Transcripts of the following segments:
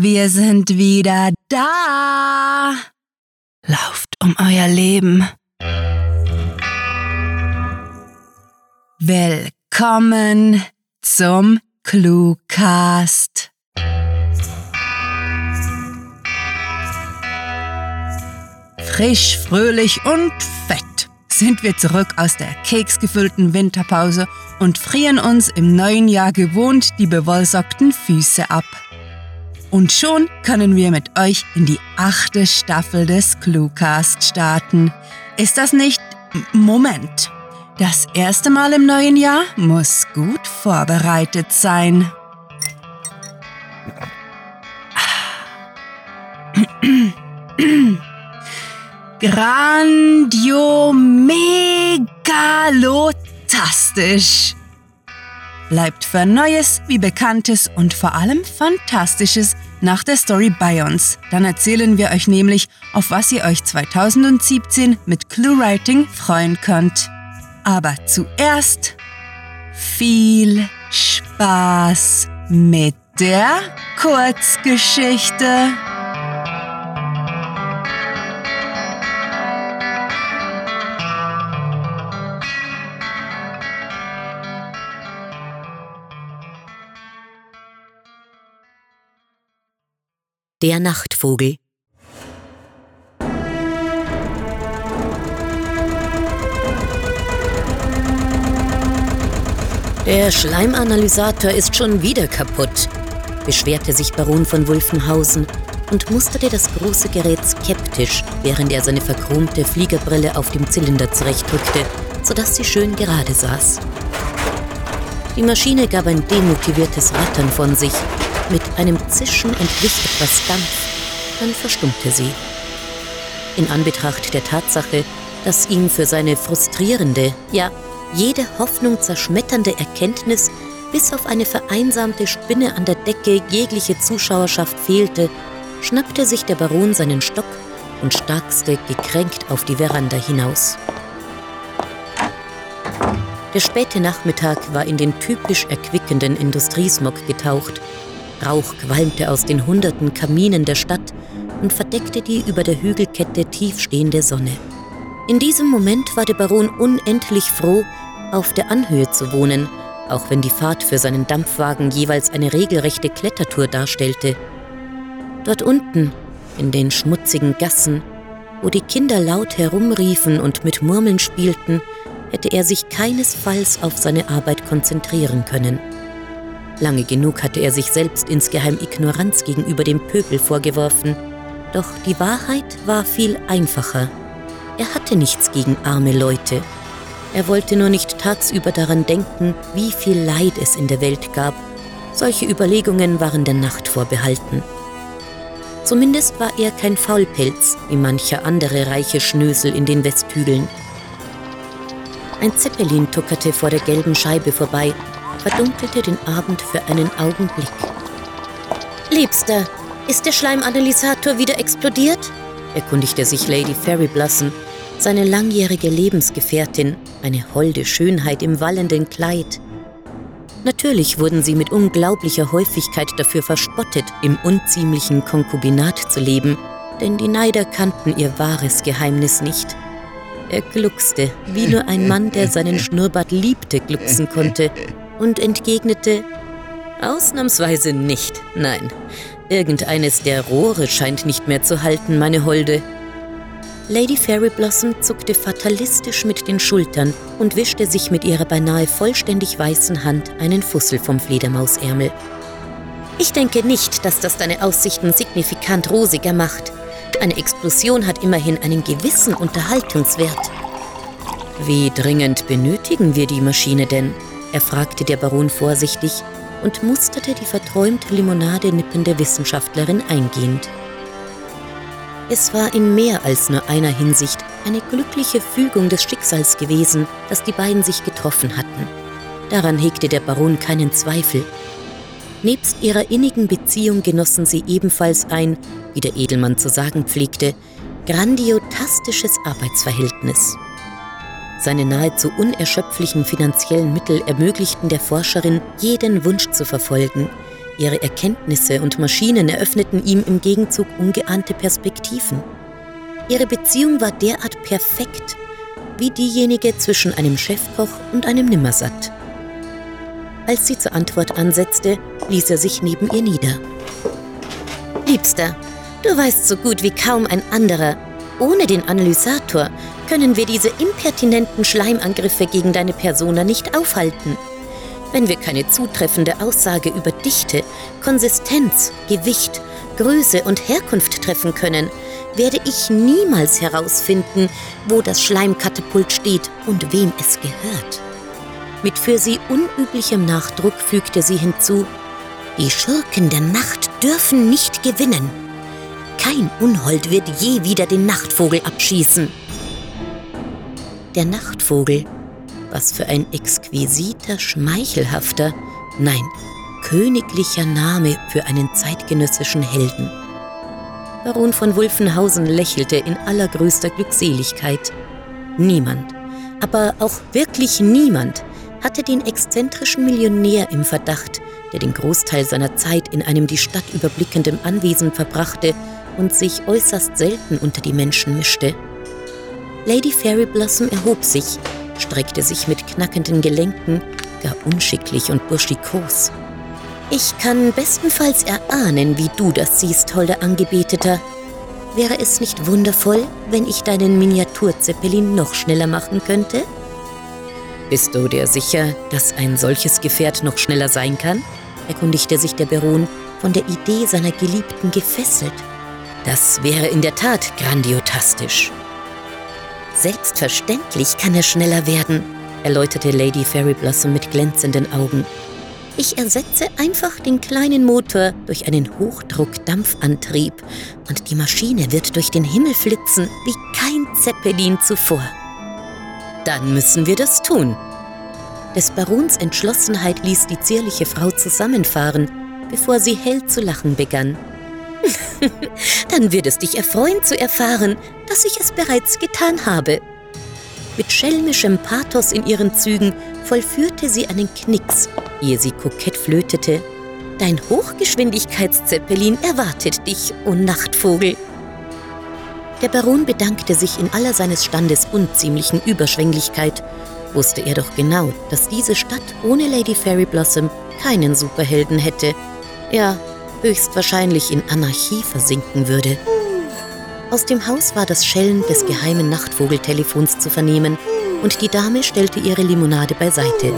wir sind wieder da. Lauft um euer Leben. Willkommen zum Cluecast. Frisch, fröhlich und fett sind wir zurück aus der keksgefüllten Winterpause und frieren uns im neuen Jahr gewohnt die bewollsockten Füße ab. Und schon können wir mit euch in die achte Staffel des Cluecast starten. Ist das nicht... Moment. Das erste Mal im neuen Jahr muss gut vorbereitet sein. Grandiomegalotastisch. Bleibt für Neues wie Bekanntes und vor allem Fantastisches nach der Story bei uns. Dann erzählen wir euch nämlich, auf was ihr euch 2017 mit ClueWriting freuen könnt. Aber zuerst viel Spaß mit der Kurzgeschichte. Der Nachtvogel Der Schleimanalysator ist schon wieder kaputt, beschwerte sich Baron von Wulfenhausen und musterte das große Gerät skeptisch, während er seine verchromte Fliegerbrille auf dem Zylinder zurechtdrückte, sodass sie schön gerade saß. Die Maschine gab ein demotiviertes Rattern von sich einem Zischen entwich etwas Dampf, dann verstummte sie. In Anbetracht der Tatsache, dass ihm für seine frustrierende, ja, jede Hoffnung zerschmetternde Erkenntnis bis auf eine vereinsamte Spinne an der Decke jegliche Zuschauerschaft fehlte, schnappte sich der Baron seinen Stock und starkste gekränkt auf die Veranda hinaus. Der späte Nachmittag war in den typisch erquickenden Industriesmog getaucht, Rauch qualmte aus den hunderten Kaminen der Stadt und verdeckte die über der Hügelkette tiefstehende Sonne. In diesem Moment war der Baron unendlich froh, auf der Anhöhe zu wohnen, auch wenn die Fahrt für seinen Dampfwagen jeweils eine regelrechte Klettertour darstellte. Dort unten, in den schmutzigen Gassen, wo die Kinder laut herumriefen und mit Murmeln spielten, hätte er sich keinesfalls auf seine Arbeit konzentrieren können. Lange genug hatte er sich selbst insgeheim Ignoranz gegenüber dem Pöbel vorgeworfen. Doch die Wahrheit war viel einfacher. Er hatte nichts gegen arme Leute. Er wollte nur nicht tagsüber daran denken, wie viel Leid es in der Welt gab. Solche Überlegungen waren der Nacht vorbehalten. Zumindest war er kein Faulpelz, wie mancher andere reiche Schnösel in den Westhügeln. Ein Zeppelin tuckerte vor der gelben Scheibe vorbei verdunkelte den Abend für einen Augenblick. Liebster, ist der Schleimanalysator wieder explodiert? erkundigte sich Lady Fairy Blossom, seine langjährige Lebensgefährtin, eine holde Schönheit im wallenden Kleid. Natürlich wurden sie mit unglaublicher Häufigkeit dafür verspottet, im unziemlichen Konkubinat zu leben, denn die Neider kannten ihr wahres Geheimnis nicht. Er gluckste, wie nur ein Mann, der seinen Schnurrbart liebte, glucksen konnte, und entgegnete, Ausnahmsweise nicht, nein. Irgendeines der Rohre scheint nicht mehr zu halten, meine Holde. Lady Fairy Blossom zuckte fatalistisch mit den Schultern und wischte sich mit ihrer beinahe vollständig weißen Hand einen Fussel vom Fledermausärmel. Ich denke nicht, dass das deine Aussichten signifikant rosiger macht. Eine Explosion hat immerhin einen gewissen Unterhaltungswert. Wie dringend benötigen wir die Maschine denn? Erfragte der Baron vorsichtig und musterte die verträumt Limonade nippende Wissenschaftlerin eingehend. Es war in mehr als nur einer Hinsicht eine glückliche Fügung des Schicksals gewesen, dass die beiden sich getroffen hatten. Daran hegte der Baron keinen Zweifel. Nebst ihrer innigen Beziehung genossen sie ebenfalls ein, wie der Edelmann zu sagen pflegte, grandiotastisches Arbeitsverhältnis. Seine nahezu unerschöpflichen finanziellen Mittel ermöglichten der Forscherin, jeden Wunsch zu verfolgen, Ihre Erkenntnisse und Maschinen eröffneten ihm im Gegenzug ungeahnte Perspektiven. Ihre Beziehung war derart perfekt, wie diejenige zwischen einem Chefkoch und einem Nimmersatt. Als sie zur Antwort ansetzte, ließ er sich neben ihr nieder. Liebster, du weißt so gut wie kaum ein anderer. Ohne den Analysator können wir diese impertinenten Schleimangriffe gegen deine Persona nicht aufhalten. Wenn wir keine zutreffende Aussage über Dichte, Konsistenz, Gewicht, Größe und Herkunft treffen können, werde ich niemals herausfinden, wo das Schleimkatapult steht und wem es gehört. Mit für sie unüblichem Nachdruck fügte sie hinzu, die Schurken der Nacht dürfen nicht gewinnen. Kein Unhold wird je wieder den Nachtvogel abschießen. Der Nachtvogel was für ein exquisiter, schmeichelhafter, nein, königlicher Name für einen zeitgenössischen Helden. Baron von Wulfenhausen lächelte in allergrößter Glückseligkeit. Niemand, aber auch wirklich niemand, hatte den exzentrischen Millionär im Verdacht, der den Großteil seiner Zeit in einem die Stadt überblickendem Anwesen verbrachte und sich äußerst selten unter die Menschen mischte. Lady Fairy Blossom erhob sich streckte sich mit knackenden Gelenken, gar unschicklich und burschikos. Ich kann bestenfalls erahnen, wie du das siehst, holder Angebeteter. Wäre es nicht wundervoll, wenn ich deinen Miniaturzeppelin noch schneller machen könnte? Bist du dir sicher, dass ein solches Gefährt noch schneller sein kann? erkundigte sich der Baron, von der Idee seiner Geliebten gefesselt. Das wäre in der Tat grandiotastisch. Selbstverständlich kann er schneller werden, erläuterte Lady Fairy Blossom mit glänzenden Augen. Ich ersetze einfach den kleinen Motor durch einen Hochdruckdampfantrieb und die Maschine wird durch den Himmel flitzen wie kein Zeppelin zuvor. Dann müssen wir das tun. Des Barons Entschlossenheit ließ die zierliche Frau zusammenfahren, bevor sie hell zu lachen begann. Dann wird es dich erfreuen zu erfahren, dass ich es bereits getan habe. Mit schelmischem Pathos in ihren Zügen vollführte sie einen Knicks, ehe sie kokett flötete. Dein Hochgeschwindigkeitszeppelin erwartet dich, o oh Nachtvogel. Der Baron bedankte sich in aller seines Standes unziemlichen Überschwänglichkeit, wusste er doch genau, dass diese Stadt ohne Lady Fairy Blossom keinen Superhelden hätte. Ja, höchstwahrscheinlich in Anarchie versinken würde. Aus dem Haus war das Schellen des geheimen Nachtvogeltelefons zu vernehmen und die Dame stellte ihre Limonade beiseite.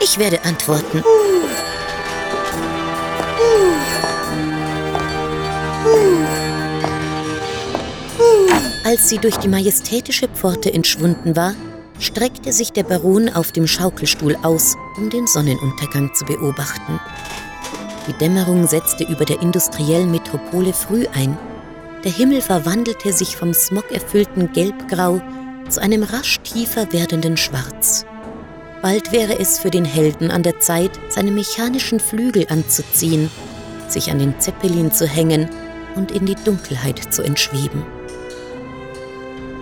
Ich werde antworten. Als sie durch die majestätische Pforte entschwunden war, streckte sich der Baron auf dem Schaukelstuhl aus, um den Sonnenuntergang zu beobachten. Die Dämmerung setzte über der industriellen Metropole früh ein. Der Himmel verwandelte sich vom smogerfüllten Gelbgrau zu einem rasch tiefer werdenden Schwarz. Bald wäre es für den Helden an der Zeit, seine mechanischen Flügel anzuziehen, sich an den Zeppelin zu hängen und in die Dunkelheit zu entschweben.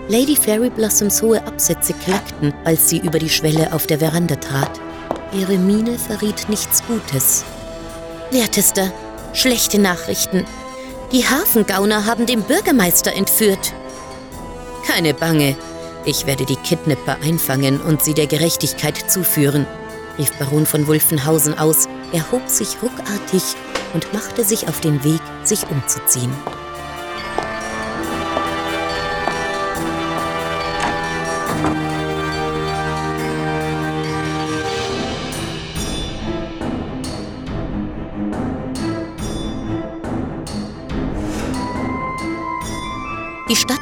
Lady Fairy Blossoms hohe Absätze klackten, als sie über die Schwelle auf der Veranda trat. Ihre Miene verriet nichts Gutes. Wertester, schlechte Nachrichten. Die Hafengauner haben den Bürgermeister entführt. Keine Bange, ich werde die Kidnapper einfangen und sie der Gerechtigkeit zuführen, rief Baron von Wulfenhausen aus, erhob sich ruckartig und machte sich auf den Weg, sich umzuziehen.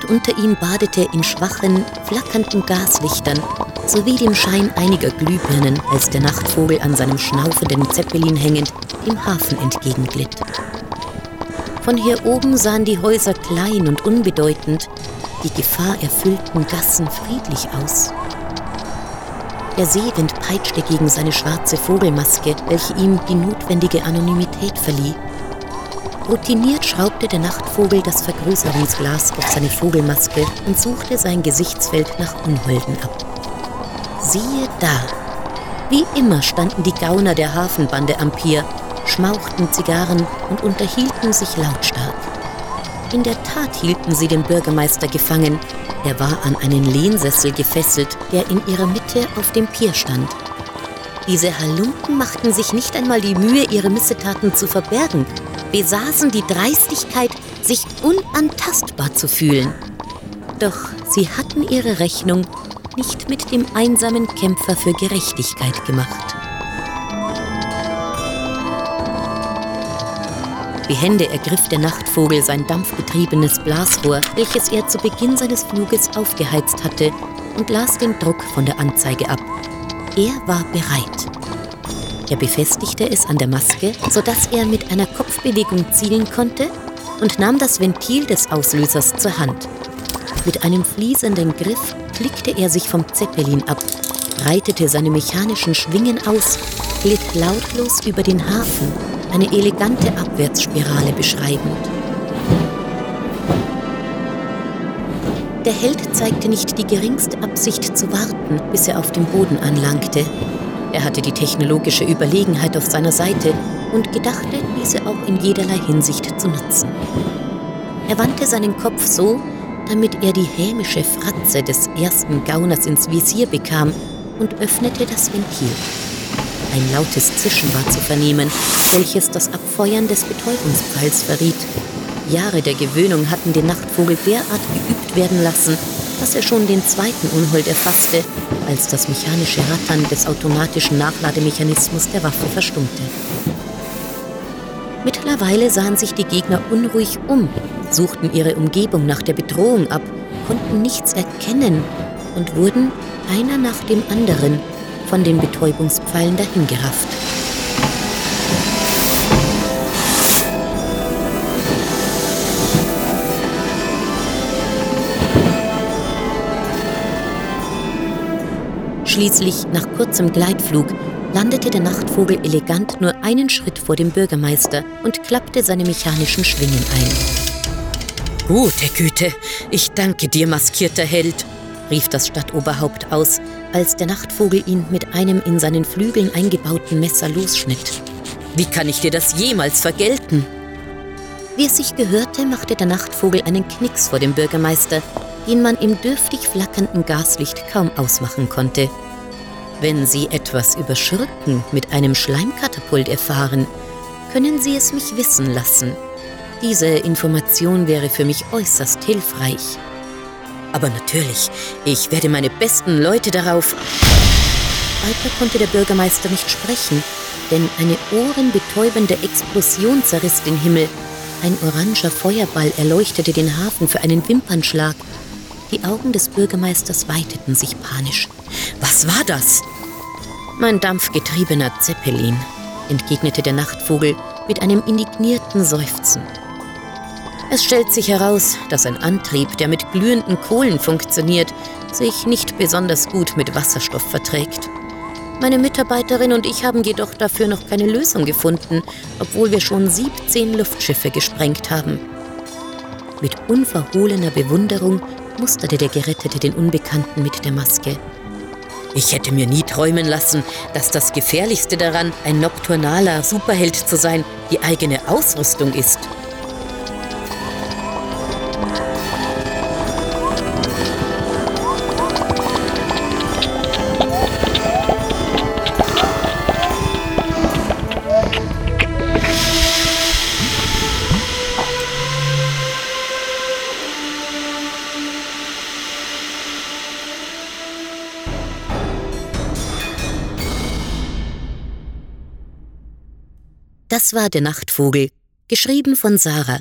Unter ihm badete in schwachen, flackernden Gaslichtern sowie dem Schein einiger Glühbirnen, als der Nachtvogel an seinem schnaufenden Zeppelin hängend dem Hafen entgegenglitt. Von hier oben sahen die Häuser klein und unbedeutend, die gefahrerfüllten Gassen friedlich aus. Der Seewind peitschte gegen seine schwarze Vogelmaske, welche ihm die notwendige Anonymität verlieh. Routiniert schraubte der Nachtvogel das Vergrößerungsglas auf seine Vogelmaske und suchte sein Gesichtsfeld nach Unholden ab. Siehe da! Wie immer standen die Gauner der Hafenbande am Pier, schmauchten Zigarren und unterhielten sich lautstark. In der Tat hielten sie den Bürgermeister gefangen. Er war an einen Lehnsessel gefesselt, der in ihrer Mitte auf dem Pier stand. Diese Halunken machten sich nicht einmal die Mühe, ihre Missetaten zu verbergen, besaßen die Dreistigkeit, sich unantastbar zu fühlen. Doch sie hatten ihre Rechnung nicht mit dem einsamen Kämpfer für Gerechtigkeit gemacht. Behende ergriff der Nachtvogel sein dampfgetriebenes Blasrohr, welches er zu Beginn seines Fluges aufgeheizt hatte, und las den Druck von der Anzeige ab. Er war bereit. Er befestigte es an der Maske, sodass er mit einer Kopfbewegung zielen konnte und nahm das Ventil des Auslösers zur Hand. Mit einem fließenden Griff klickte er sich vom Zeppelin ab, breitete seine mechanischen Schwingen aus, glitt lautlos über den Hafen eine elegante Abwärtsspirale beschreibend. Der Held zeigte nicht die geringste Absicht zu warten, bis er auf dem Boden anlangte. Er hatte die technologische Überlegenheit auf seiner Seite und gedachte, diese auch in jederlei Hinsicht zu nutzen. Er wandte seinen Kopf so, damit er die hämische Fratze des ersten Gauners ins Visier bekam und öffnete das Ventil. Ein lautes Zischen war zu vernehmen, welches das Abfeuern des Betäubungspfeils verriet. Jahre der Gewöhnung hatten den Nachtvogel derart geübt werden lassen, dass er schon den zweiten Unhold erfasste, als das mechanische Rattern des automatischen Nachlademechanismus der Waffe verstummte. Mittlerweile sahen sich die Gegner unruhig um, suchten ihre Umgebung nach der Bedrohung ab, konnten nichts erkennen und wurden einer nach dem anderen von den Betäubungspfeilen dahingerafft. Schließlich, nach kurzem Gleitflug, landete der Nachtvogel elegant nur einen Schritt vor dem Bürgermeister und klappte seine mechanischen Schwingen ein. Gute Güte, ich danke dir, maskierter Held, rief das Stadtoberhaupt aus, als der Nachtvogel ihn mit einem in seinen Flügeln eingebauten Messer losschnitt. Wie kann ich dir das jemals vergelten? Wie es sich gehörte, machte der Nachtvogel einen Knicks vor dem Bürgermeister, den man im dürftig flackernden Gaslicht kaum ausmachen konnte. Wenn Sie etwas über Schurken mit einem Schleimkatapult erfahren, können Sie es mich wissen lassen. Diese Information wäre für mich äußerst hilfreich. Aber natürlich, ich werde meine besten Leute darauf. Weiter konnte der Bürgermeister nicht sprechen, denn eine ohrenbetäubende Explosion zerriss den Himmel. Ein oranger Feuerball erleuchtete den Hafen für einen Wimpernschlag. Die Augen des Bürgermeisters weiteten sich panisch. Was war das? Mein dampfgetriebener Zeppelin, entgegnete der Nachtvogel mit einem indignierten Seufzen. Es stellt sich heraus, dass ein Antrieb, der mit glühenden Kohlen funktioniert, sich nicht besonders gut mit Wasserstoff verträgt. Meine Mitarbeiterin und ich haben jedoch dafür noch keine Lösung gefunden, obwohl wir schon 17 Luftschiffe gesprengt haben. Mit unverhohlener Bewunderung musterte der Gerettete den Unbekannten mit der Maske. Ich hätte mir nie träumen lassen, dass das Gefährlichste daran, ein nokturnaler Superheld zu sein, die eigene Ausrüstung ist. Das war der Nachtvogel, geschrieben von Sarah.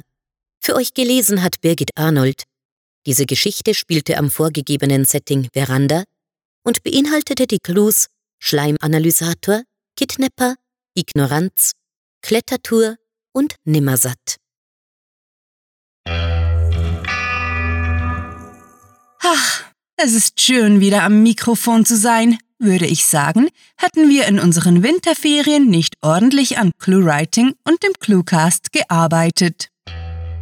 Für euch gelesen hat Birgit Arnold. Diese Geschichte spielte am vorgegebenen Setting Veranda und beinhaltete die Clues Schleimanalysator, Kidnapper, Ignoranz, Klettertour und Nimmersatt. Ach, es ist schön, wieder am Mikrofon zu sein würde ich sagen, hatten wir in unseren Winterferien nicht ordentlich an Clue-Writing und dem Cluecast gearbeitet.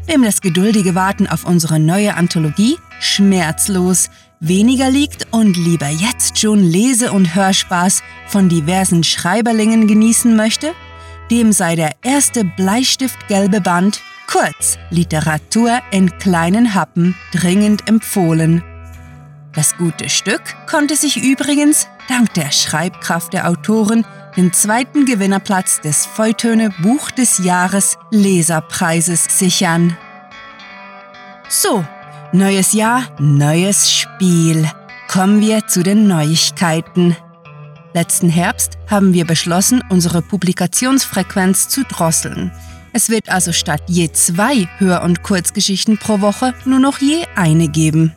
Wem das geduldige Warten auf unsere neue Anthologie schmerzlos weniger liegt und lieber jetzt schon Lese- und Hörspaß von diversen Schreiberlingen genießen möchte, dem sei der erste Bleistiftgelbe Band, kurz Literatur in kleinen Happen, dringend empfohlen. Das gute Stück konnte sich übrigens, dank der Schreibkraft der Autoren, den zweiten Gewinnerplatz des Feutöne Buch des Jahres Leserpreises sichern. So, neues Jahr, neues Spiel. Kommen wir zu den Neuigkeiten. Letzten Herbst haben wir beschlossen, unsere Publikationsfrequenz zu drosseln. Es wird also statt je zwei Hör- und Kurzgeschichten pro Woche nur noch je eine geben.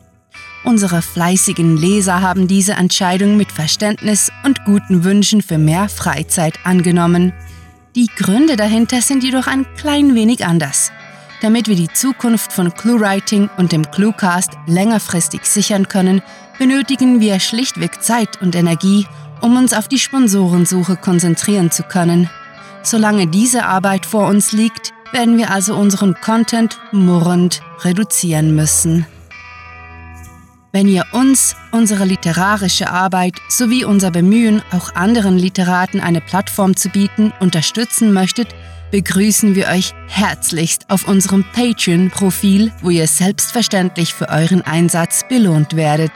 Unsere fleißigen Leser haben diese Entscheidung mit Verständnis und guten Wünschen für mehr Freizeit angenommen. Die Gründe dahinter sind jedoch ein klein wenig anders. Damit wir die Zukunft von ClueWriting und dem ClueCast längerfristig sichern können, benötigen wir schlichtweg Zeit und Energie, um uns auf die Sponsorensuche konzentrieren zu können. Solange diese Arbeit vor uns liegt, werden wir also unseren Content murrend reduzieren müssen. Wenn ihr uns, unsere literarische Arbeit sowie unser Bemühen, auch anderen Literaten eine Plattform zu bieten, unterstützen möchtet, begrüßen wir euch herzlichst auf unserem Patreon-Profil, wo ihr selbstverständlich für euren Einsatz belohnt werdet.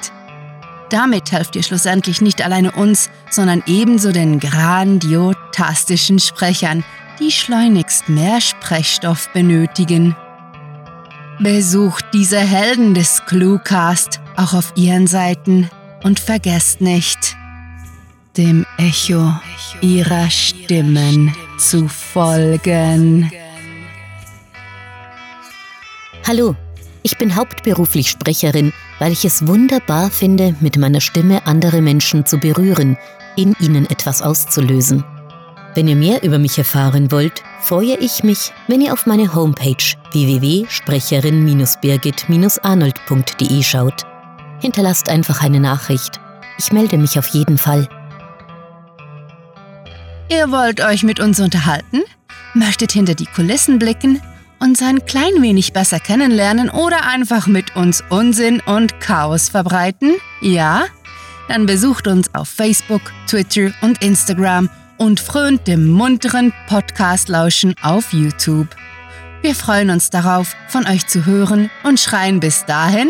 Damit helft ihr schlussendlich nicht alleine uns, sondern ebenso den grandiotastischen Sprechern, die schleunigst mehr Sprechstoff benötigen. Besucht diese Helden des Cluecast auch auf ihren Seiten und vergesst nicht, dem Echo ihrer Stimmen zu folgen. Hallo, ich bin hauptberuflich Sprecherin, weil ich es wunderbar finde, mit meiner Stimme andere Menschen zu berühren, in ihnen etwas auszulösen. Wenn ihr mehr über mich erfahren wollt, freue ich mich, wenn ihr auf meine Homepage www.sprecherin-birgit-arnold.de schaut. Hinterlasst einfach eine Nachricht. Ich melde mich auf jeden Fall. Ihr wollt euch mit uns unterhalten? Möchtet hinter die Kulissen blicken? uns ein klein wenig besser kennenlernen oder einfach mit uns Unsinn und Chaos verbreiten? Ja? Dann besucht uns auf Facebook, Twitter und Instagram und frönt dem munteren Podcast-Lauschen auf YouTube. Wir freuen uns darauf, von euch zu hören und schreien bis dahin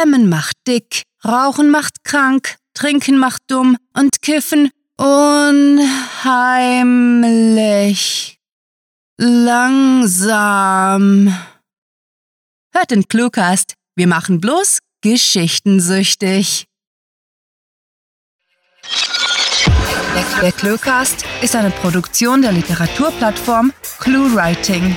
Schlemmen macht dick, Rauchen macht krank, Trinken macht dumm und Kiffen unheimlich. Langsam. Hört den Cluecast. Wir machen bloß geschichtensüchtig. Der Cluecast ist eine Produktion der Literaturplattform ClueWriting.